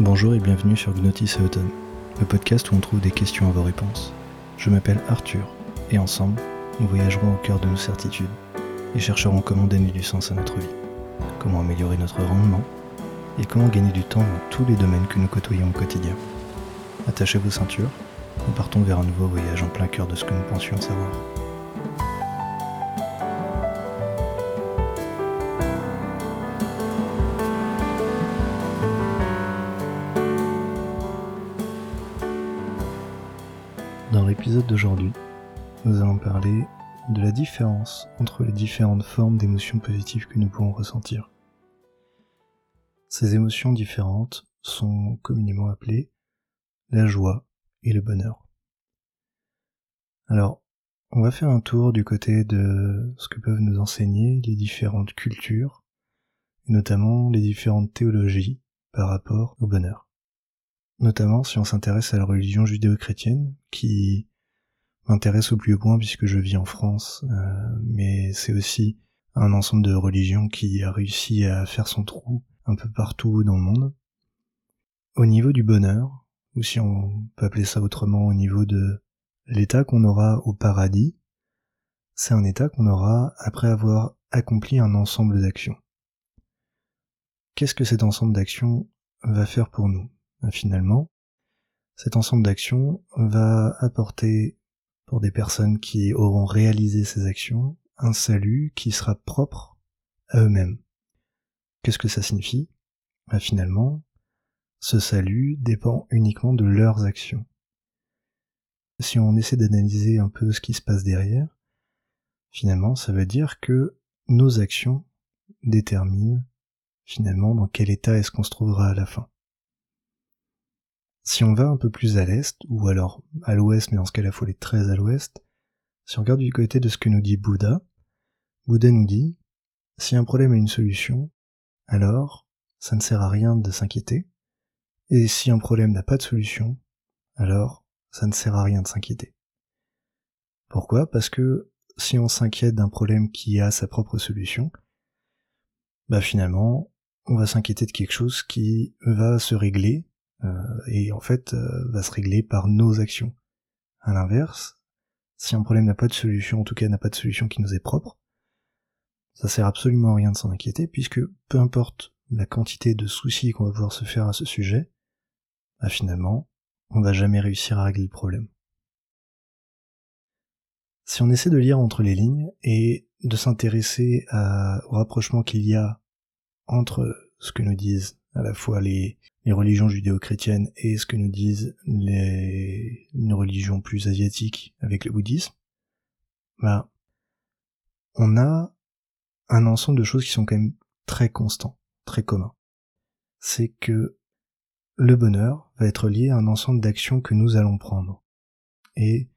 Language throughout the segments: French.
Bonjour et bienvenue sur Gnotis Autumn, le podcast où on trouve des questions à vos réponses. Je m'appelle Arthur et ensemble, nous voyagerons au cœur de nos certitudes et chercherons comment donner du sens à notre vie, comment améliorer notre rendement et comment gagner du temps dans tous les domaines que nous côtoyons au quotidien. Attachez vos ceintures, nous partons vers un nouveau voyage en plein cœur de ce que nous pensions savoir. Dans l'épisode d'aujourd'hui, nous allons parler de la différence entre les différentes formes d'émotions positives que nous pouvons ressentir. Ces émotions différentes sont communément appelées la joie et le bonheur. Alors, on va faire un tour du côté de ce que peuvent nous enseigner les différentes cultures, et notamment les différentes théologies par rapport au bonheur notamment si on s'intéresse à la religion judéo-chrétienne, qui m'intéresse au plus haut point puisque je vis en France, euh, mais c'est aussi un ensemble de religions qui a réussi à faire son trou un peu partout dans le monde. Au niveau du bonheur, ou si on peut appeler ça autrement au niveau de l'état qu'on aura au paradis, c'est un état qu'on aura après avoir accompli un ensemble d'actions. Qu'est-ce que cet ensemble d'actions va faire pour nous? Finalement, cet ensemble d'actions va apporter pour des personnes qui auront réalisé ces actions un salut qui sera propre à eux-mêmes. Qu'est-ce que ça signifie? Bah, Finalement, ce salut dépend uniquement de leurs actions. Si on essaie d'analyser un peu ce qui se passe derrière, finalement, ça veut dire que nos actions déterminent finalement dans quel état est-ce qu'on se trouvera à la fin. Si on va un peu plus à l'est, ou alors à l'ouest, mais dans ce cas-là, il faut aller très à l'ouest, si on regarde du côté de ce que nous dit Bouddha, Bouddha nous dit, si un problème a une solution, alors ça ne sert à rien de s'inquiéter, et si un problème n'a pas de solution, alors ça ne sert à rien de s'inquiéter. Pourquoi? Parce que si on s'inquiète d'un problème qui a sa propre solution, bah finalement, on va s'inquiéter de quelque chose qui va se régler et en fait euh, va se régler par nos actions. À l'inverse, si un problème n'a pas de solution, en tout cas n'a pas de solution qui nous est propre, ça sert absolument à rien de s'en inquiéter, puisque peu importe la quantité de soucis qu'on va pouvoir se faire à ce sujet, bah finalement, on va jamais réussir à régler le problème. Si on essaie de lire entre les lignes et de s'intéresser au rapprochement qu'il y a entre ce que nous disent à la fois les, les religions judéo-chrétiennes et ce que nous disent les, une religion plus asiatique avec le bouddhisme, bah, on a un ensemble de choses qui sont quand même très constants, très communs. C'est que le bonheur va être lié à un ensemble d'actions que nous allons prendre. Et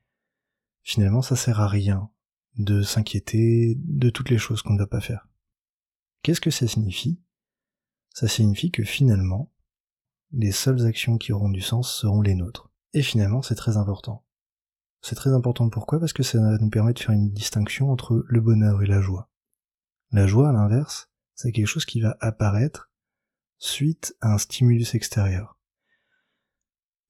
finalement, ça sert à rien de s'inquiéter de toutes les choses qu'on ne va pas faire. Qu'est-ce que ça signifie? Ça signifie que finalement, les seules actions qui auront du sens seront les nôtres. Et finalement, c'est très important. C'est très important pourquoi? Parce que ça nous permet de faire une distinction entre le bonheur et la joie. La joie, à l'inverse, c'est quelque chose qui va apparaître suite à un stimulus extérieur.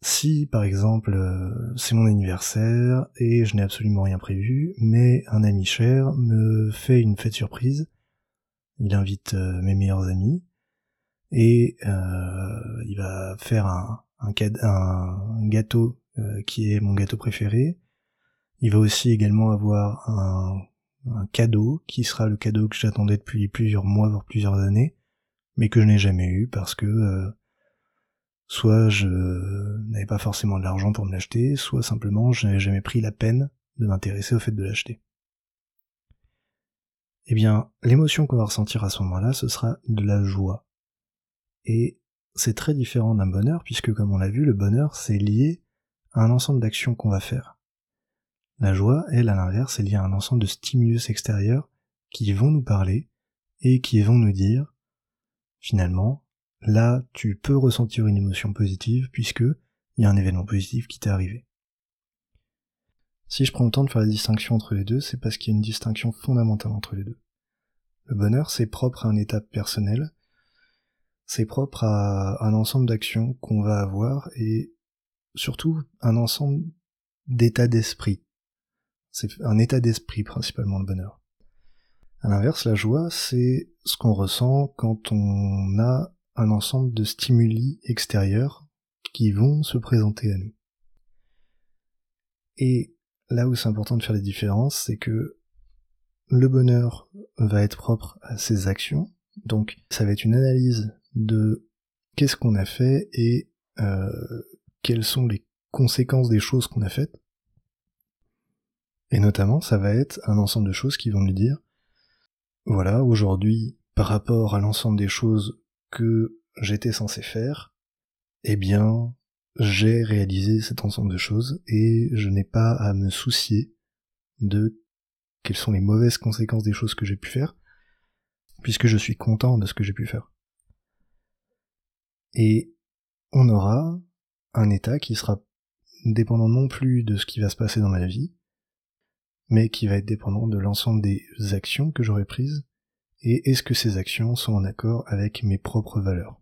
Si, par exemple, euh, c'est mon anniversaire et je n'ai absolument rien prévu, mais un ami cher me fait une fête surprise, il invite euh, mes meilleurs amis, et euh, il va faire un, gâteau euh, qui est mon gâteau préféré. Il va aussi également avoir un, un cadeau qui sera le cadeau que j'attendais depuis plusieurs mois, voire plusieurs années, mais que je n'ai jamais eu parce que euh, soit je n'avais pas forcément de l'argent pour me l'acheter, soit simplement je n'avais jamais pris la peine de m'intéresser au fait de l'acheter. Eh bien, l'émotion qu'on va ressentir à ce moment-là, ce sera de la joie. Et c'est très différent d'un bonheur, puisque comme on l'a vu, le bonheur, c'est lié à un ensemble d'actions qu'on va faire. La joie, elle, à l'inverse, est liée à un ensemble de stimulus extérieurs qui vont nous parler et qui vont nous dire, finalement, là, tu peux ressentir une émotion positive puisque il y a un événement positif qui t'est arrivé. Si je prends le temps de faire la distinction entre les deux, c'est parce qu'il y a une distinction fondamentale entre les deux. Le bonheur, c'est propre à un état personnel, c'est propre à un ensemble d'actions qu'on va avoir et surtout un ensemble d'états d'esprit. C'est un état d'esprit principalement le bonheur. À l'inverse, la joie, c'est ce qu'on ressent quand on a un ensemble de stimuli extérieurs qui vont se présenter à nous. Et là où c'est important de faire les différences, c'est que le bonheur va être propre à ses actions, donc ça va être une analyse de qu'est-ce qu'on a fait et euh, quelles sont les conséquences des choses qu'on a faites. Et notamment, ça va être un ensemble de choses qui vont nous dire, voilà, aujourd'hui, par rapport à l'ensemble des choses que j'étais censé faire, eh bien, j'ai réalisé cet ensemble de choses et je n'ai pas à me soucier de quelles sont les mauvaises conséquences des choses que j'ai pu faire, puisque je suis content de ce que j'ai pu faire. Et on aura un état qui sera dépendant non plus de ce qui va se passer dans ma vie, mais qui va être dépendant de l'ensemble des actions que j'aurai prises, et est-ce que ces actions sont en accord avec mes propres valeurs.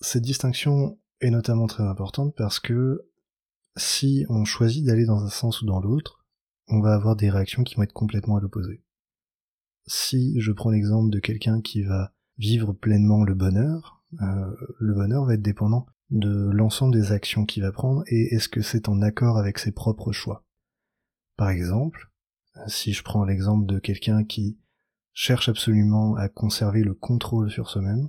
Cette distinction est notamment très importante parce que si on choisit d'aller dans un sens ou dans l'autre, on va avoir des réactions qui vont être complètement à l'opposé. Si je prends l'exemple de quelqu'un qui va vivre pleinement le bonheur, euh, le bonheur va être dépendant de l'ensemble des actions qu'il va prendre et est-ce que c'est en accord avec ses propres choix. Par exemple, si je prends l'exemple de quelqu'un qui cherche absolument à conserver le contrôle sur soi-même,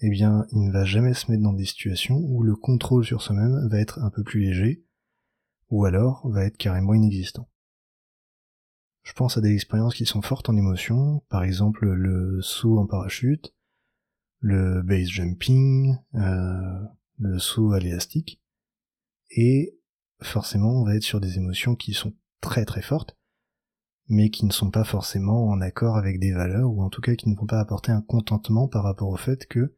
eh bien, il ne va jamais se mettre dans des situations où le contrôle sur soi-même va être un peu plus léger, ou alors va être carrément inexistant. Je pense à des expériences qui sont fortes en émotion, par exemple le saut en parachute, le base jumping, euh, le saut à l'élastique, et forcément on va être sur des émotions qui sont très très fortes, mais qui ne sont pas forcément en accord avec des valeurs, ou en tout cas qui ne vont pas apporter un contentement par rapport au fait que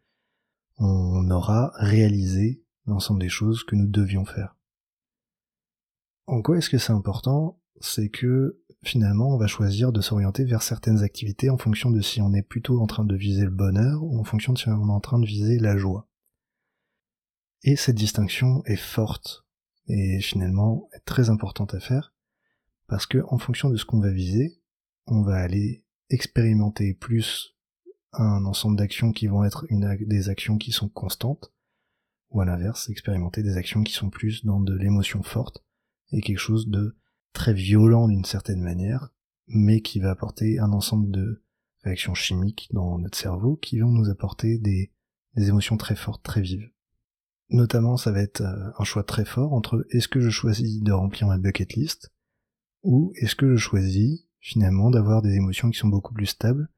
on aura réalisé l'ensemble des choses que nous devions faire. En quoi est-ce que c'est important? C'est que finalement on va choisir de s'orienter vers certaines activités en fonction de si on est plutôt en train de viser le bonheur ou en fonction de si on est en train de viser la joie. Et cette distinction est forte et finalement très importante à faire parce que en fonction de ce qu'on va viser, on va aller expérimenter plus un ensemble d'actions qui vont être des actions qui sont constantes, ou à l'inverse, expérimenter des actions qui sont plus dans de l'émotion forte, et quelque chose de très violent d'une certaine manière, mais qui va apporter un ensemble de réactions chimiques dans notre cerveau qui vont nous apporter des, des émotions très fortes, très vives. Notamment, ça va être euh, un choix très fort entre est-ce que je choisis de remplir ma bucket list, ou est-ce que je choisis finalement d'avoir des émotions qui sont beaucoup plus stables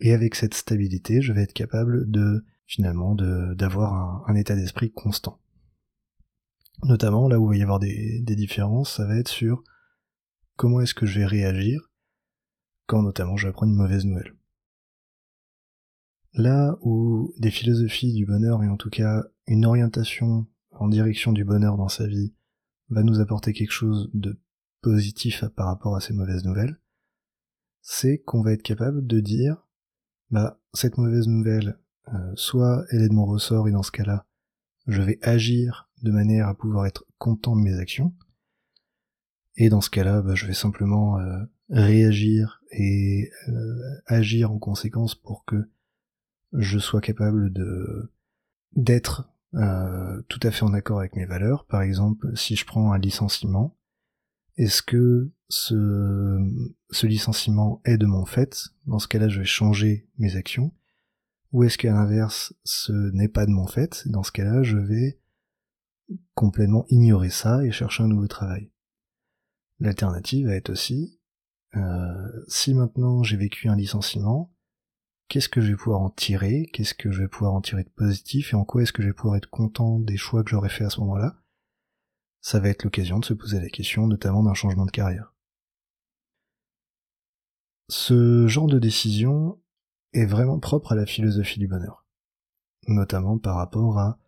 et avec cette stabilité, je vais être capable de finalement d'avoir un, état d'esprit constant. Notamment là où il va y avoir des, des différences, ça va être sur comment est-ce que je vais réagir quand notamment je vais apprendre une mauvaise nouvelle. Là où des philosophies du bonheur, et en tout cas une orientation en direction du bonheur dans sa vie, va nous apporter quelque chose de positif par rapport à ces mauvaises nouvelles, c'est qu'on va être capable de dire bah cette mauvaise nouvelle, euh, soit elle est de mon ressort et dans ce cas-là, je vais agir de manière à pouvoir être content de mes actions, et dans ce cas-là, bah, je vais simplement euh, réagir et euh, agir en conséquence pour que je sois capable de d'être tout à fait en accord avec mes valeurs. Par exemple, si je prends un licenciement, est-ce que ce, ce licenciement est de mon fait? Dans ce cas-là, je vais changer mes actions. Ou est-ce qu'à l'inverse, ce n'est pas de mon fait? Dans ce cas-là, je vais complètement ignorer ça et chercher un nouveau travail. L'alternative va être aussi, euh, si maintenant j'ai vécu un licenciement, qu'est-ce que je vais pouvoir en tirer? Qu'est-ce que je vais pouvoir en tirer de positif? Et en quoi est-ce que je vais pouvoir être content des choix que j'aurais fait à ce moment-là? Ça va être l'occasion de se poser la question notamment d'un changement de carrière. Ce genre de décision est vraiment propre à la philosophie du bonheur, notamment par rapport à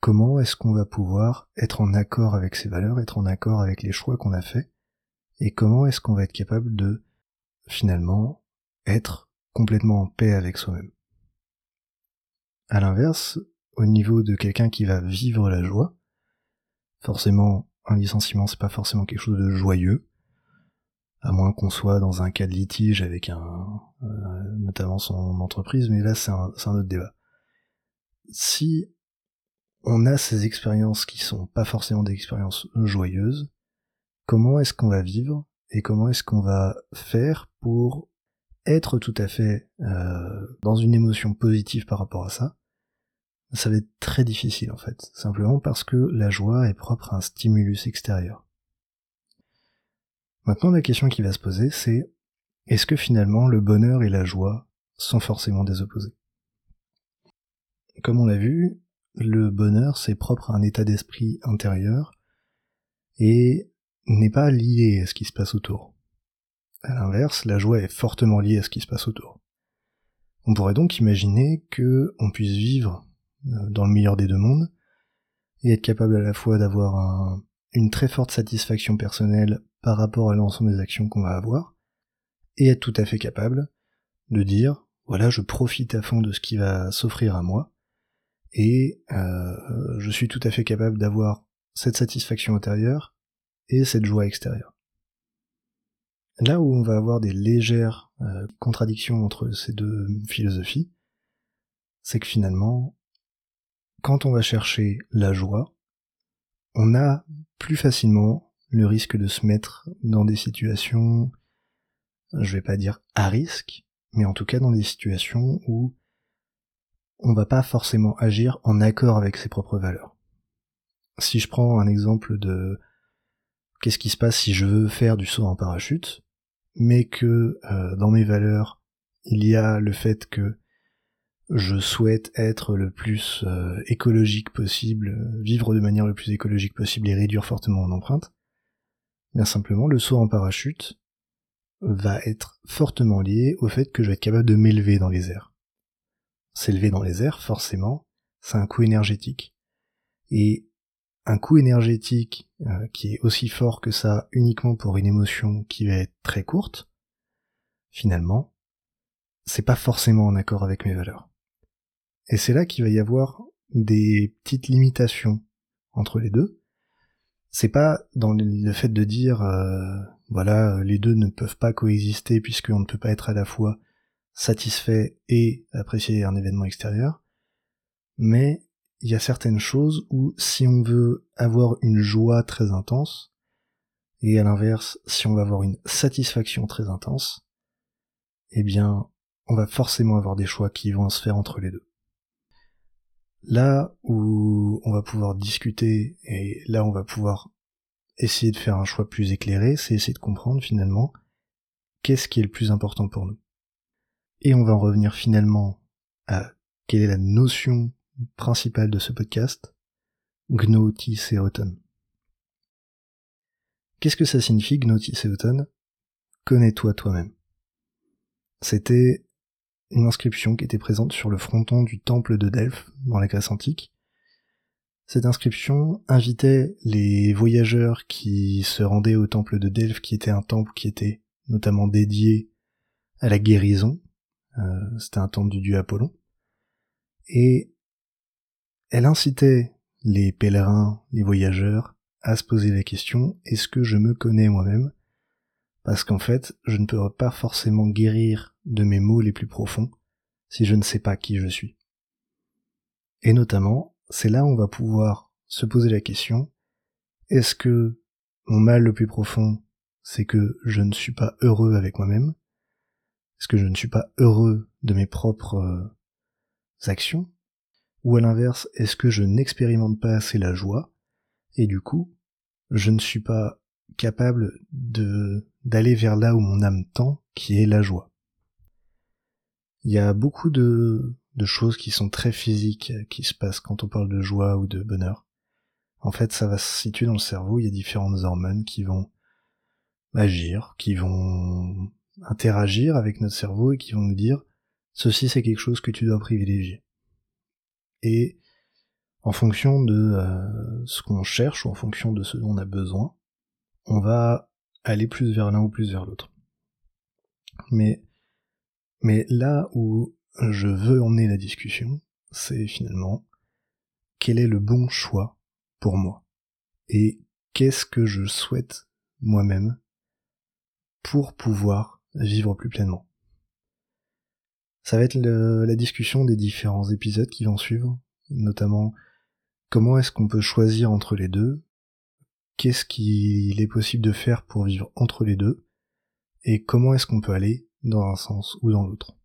comment est-ce qu'on va pouvoir être en accord avec ses valeurs, être en accord avec les choix qu'on a faits, et comment est-ce qu'on va être capable de finalement être complètement en paix avec soi-même? À l'inverse, au niveau de quelqu'un qui va vivre la joie, forcément, un licenciement, c'est pas forcément quelque chose de joyeux, à moins qu'on soit dans un cas de litige avec un, euh, notamment son entreprise, mais là c'est un, un, autre débat. Si on a ces expériences qui sont pas forcément des expériences joyeuses, comment est-ce qu'on va vivre et comment est-ce qu'on va faire pour être tout à fait euh, dans une émotion positive par rapport à ça, ça va être très difficile en fait, simplement parce que la joie est propre à un stimulus extérieur. Maintenant la question qui va se poser c'est est-ce que finalement le bonheur et la joie sont forcément des opposés? Comme on l'a vu, le bonheur c'est propre à un état d'esprit intérieur et n'est pas lié à ce qui se passe autour. À l'inverse, la joie est fortement liée à ce qui se passe autour. On pourrait donc imaginer que on puisse vivre euh, dans le meilleur des deux mondes et être capable à la fois d'avoir une très forte satisfaction personnelle par rapport à l'ensemble des actions qu'on va avoir et être tout à fait capable de dire voilà je profite à fond de ce qui va s'offrir à moi et euh, je suis tout à fait capable d'avoir cette satisfaction intérieure et cette joie extérieure. Là où on va avoir des légères euh, contradictions entre ces deux philosophies, c'est que finalement, quand on va chercher la joie, on a plus facilement le risque de se mettre dans des situations, je vais pas dire à risque, mais en tout cas dans des situations où on va pas forcément agir en accord avec ses propres valeurs. Si je prends un exemple de qu'est-ce qui se passe si je veux faire du saut en parachute, mais que euh, dans mes valeurs, il y a le fait que je souhaite être le plus euh, écologique possible, vivre de manière le plus écologique possible et réduire fortement mon empreinte, bien simplement le saut en parachute va être fortement lié au fait que je vais être capable de m'élever dans les airs. S'élever dans les airs, forcément, c'est un coût énergétique. Et un coût énergétique euh, qui est aussi fort que ça uniquement pour une émotion qui va être très courte, finalement, c'est pas forcément en accord avec mes valeurs. Et c'est là qu'il va y avoir des petites limitations entre les deux. C'est pas dans le fait de dire euh, voilà les deux ne peuvent pas coexister puisqu'on ne peut pas être à la fois satisfait et apprécier un événement extérieur, mais il y a certaines choses où si on veut avoir une joie très intense, et à l'inverse, si on veut avoir une satisfaction très intense, eh bien, on va forcément avoir des choix qui vont se faire entre les deux. Là où on va pouvoir discuter et là on va pouvoir essayer de faire un choix plus éclairé, c'est essayer de comprendre finalement qu'est-ce qui est le plus important pour nous. Et on va en revenir finalement à quelle est la notion principal de ce podcast, Gnoti Seoton. Qu'est-ce que ça signifie Gnoti Seoton? Connais-toi toi-même. C'était une inscription qui était présente sur le fronton du temple de Delphes dans la Grèce antique. Cette inscription invitait les voyageurs qui se rendaient au temple de Delphes, qui était un temple qui était notamment dédié à la guérison. Euh, c'était un temple du dieu Apollon. Et elle incitait les pèlerins, les voyageurs, à se poser la question est-ce que je me connais moi-même? Parce qu'en fait, je ne peux pas forcément guérir de mes maux les plus profonds si je ne sais pas qui je suis. Et notamment, c'est là où on va pouvoir se poser la question est-ce que mon mal le plus profond, c'est que je ne suis pas heureux avec moi-même? Est-ce que je ne suis pas heureux de mes propres euh, actions? Ou à l'inverse, est-ce que je n'expérimente pas assez la joie, et du coup, je ne suis pas capable de d'aller vers là où mon âme tend, qui est la joie. Il y a beaucoup de, de choses qui sont très physiques qui se passent quand on parle de joie ou de bonheur. En fait, ça va se situer dans le cerveau, il y a différentes hormones qui vont agir, qui vont interagir avec notre cerveau et qui vont nous dire ceci c'est quelque chose que tu dois privilégier et en fonction de euh, ce qu'on cherche ou en fonction de ce dont on a besoin, on va aller plus vers l'un ou plus vers l'autre. Mais, mais là où je veux emmener la discussion, c'est finalement quel est le bon choix pour moi? Et qu'est-ce que je souhaite moi-même pour pouvoir vivre plus pleinement? Ça va être la discussion des différents épisodes qui vont suivre, notamment comment est-ce qu'on peut choisir entre les deux, qu'est-ce qu'il est possible de faire pour vivre entre les deux, et comment est-ce qu'on peut aller dans un sens ou dans l'autre.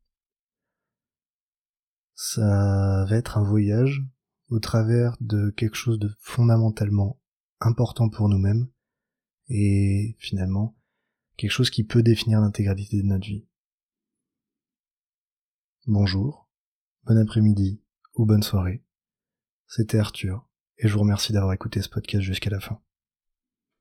Ça va être un voyage au travers de quelque chose de fondamentalement important pour nous-mêmes et finalement quelque chose qui peut définir l'intégralité de notre vie. Bonjour, bon après-midi ou bonne soirée. C'était Arthur et je vous remercie d'avoir écouté ce podcast jusqu'à la fin.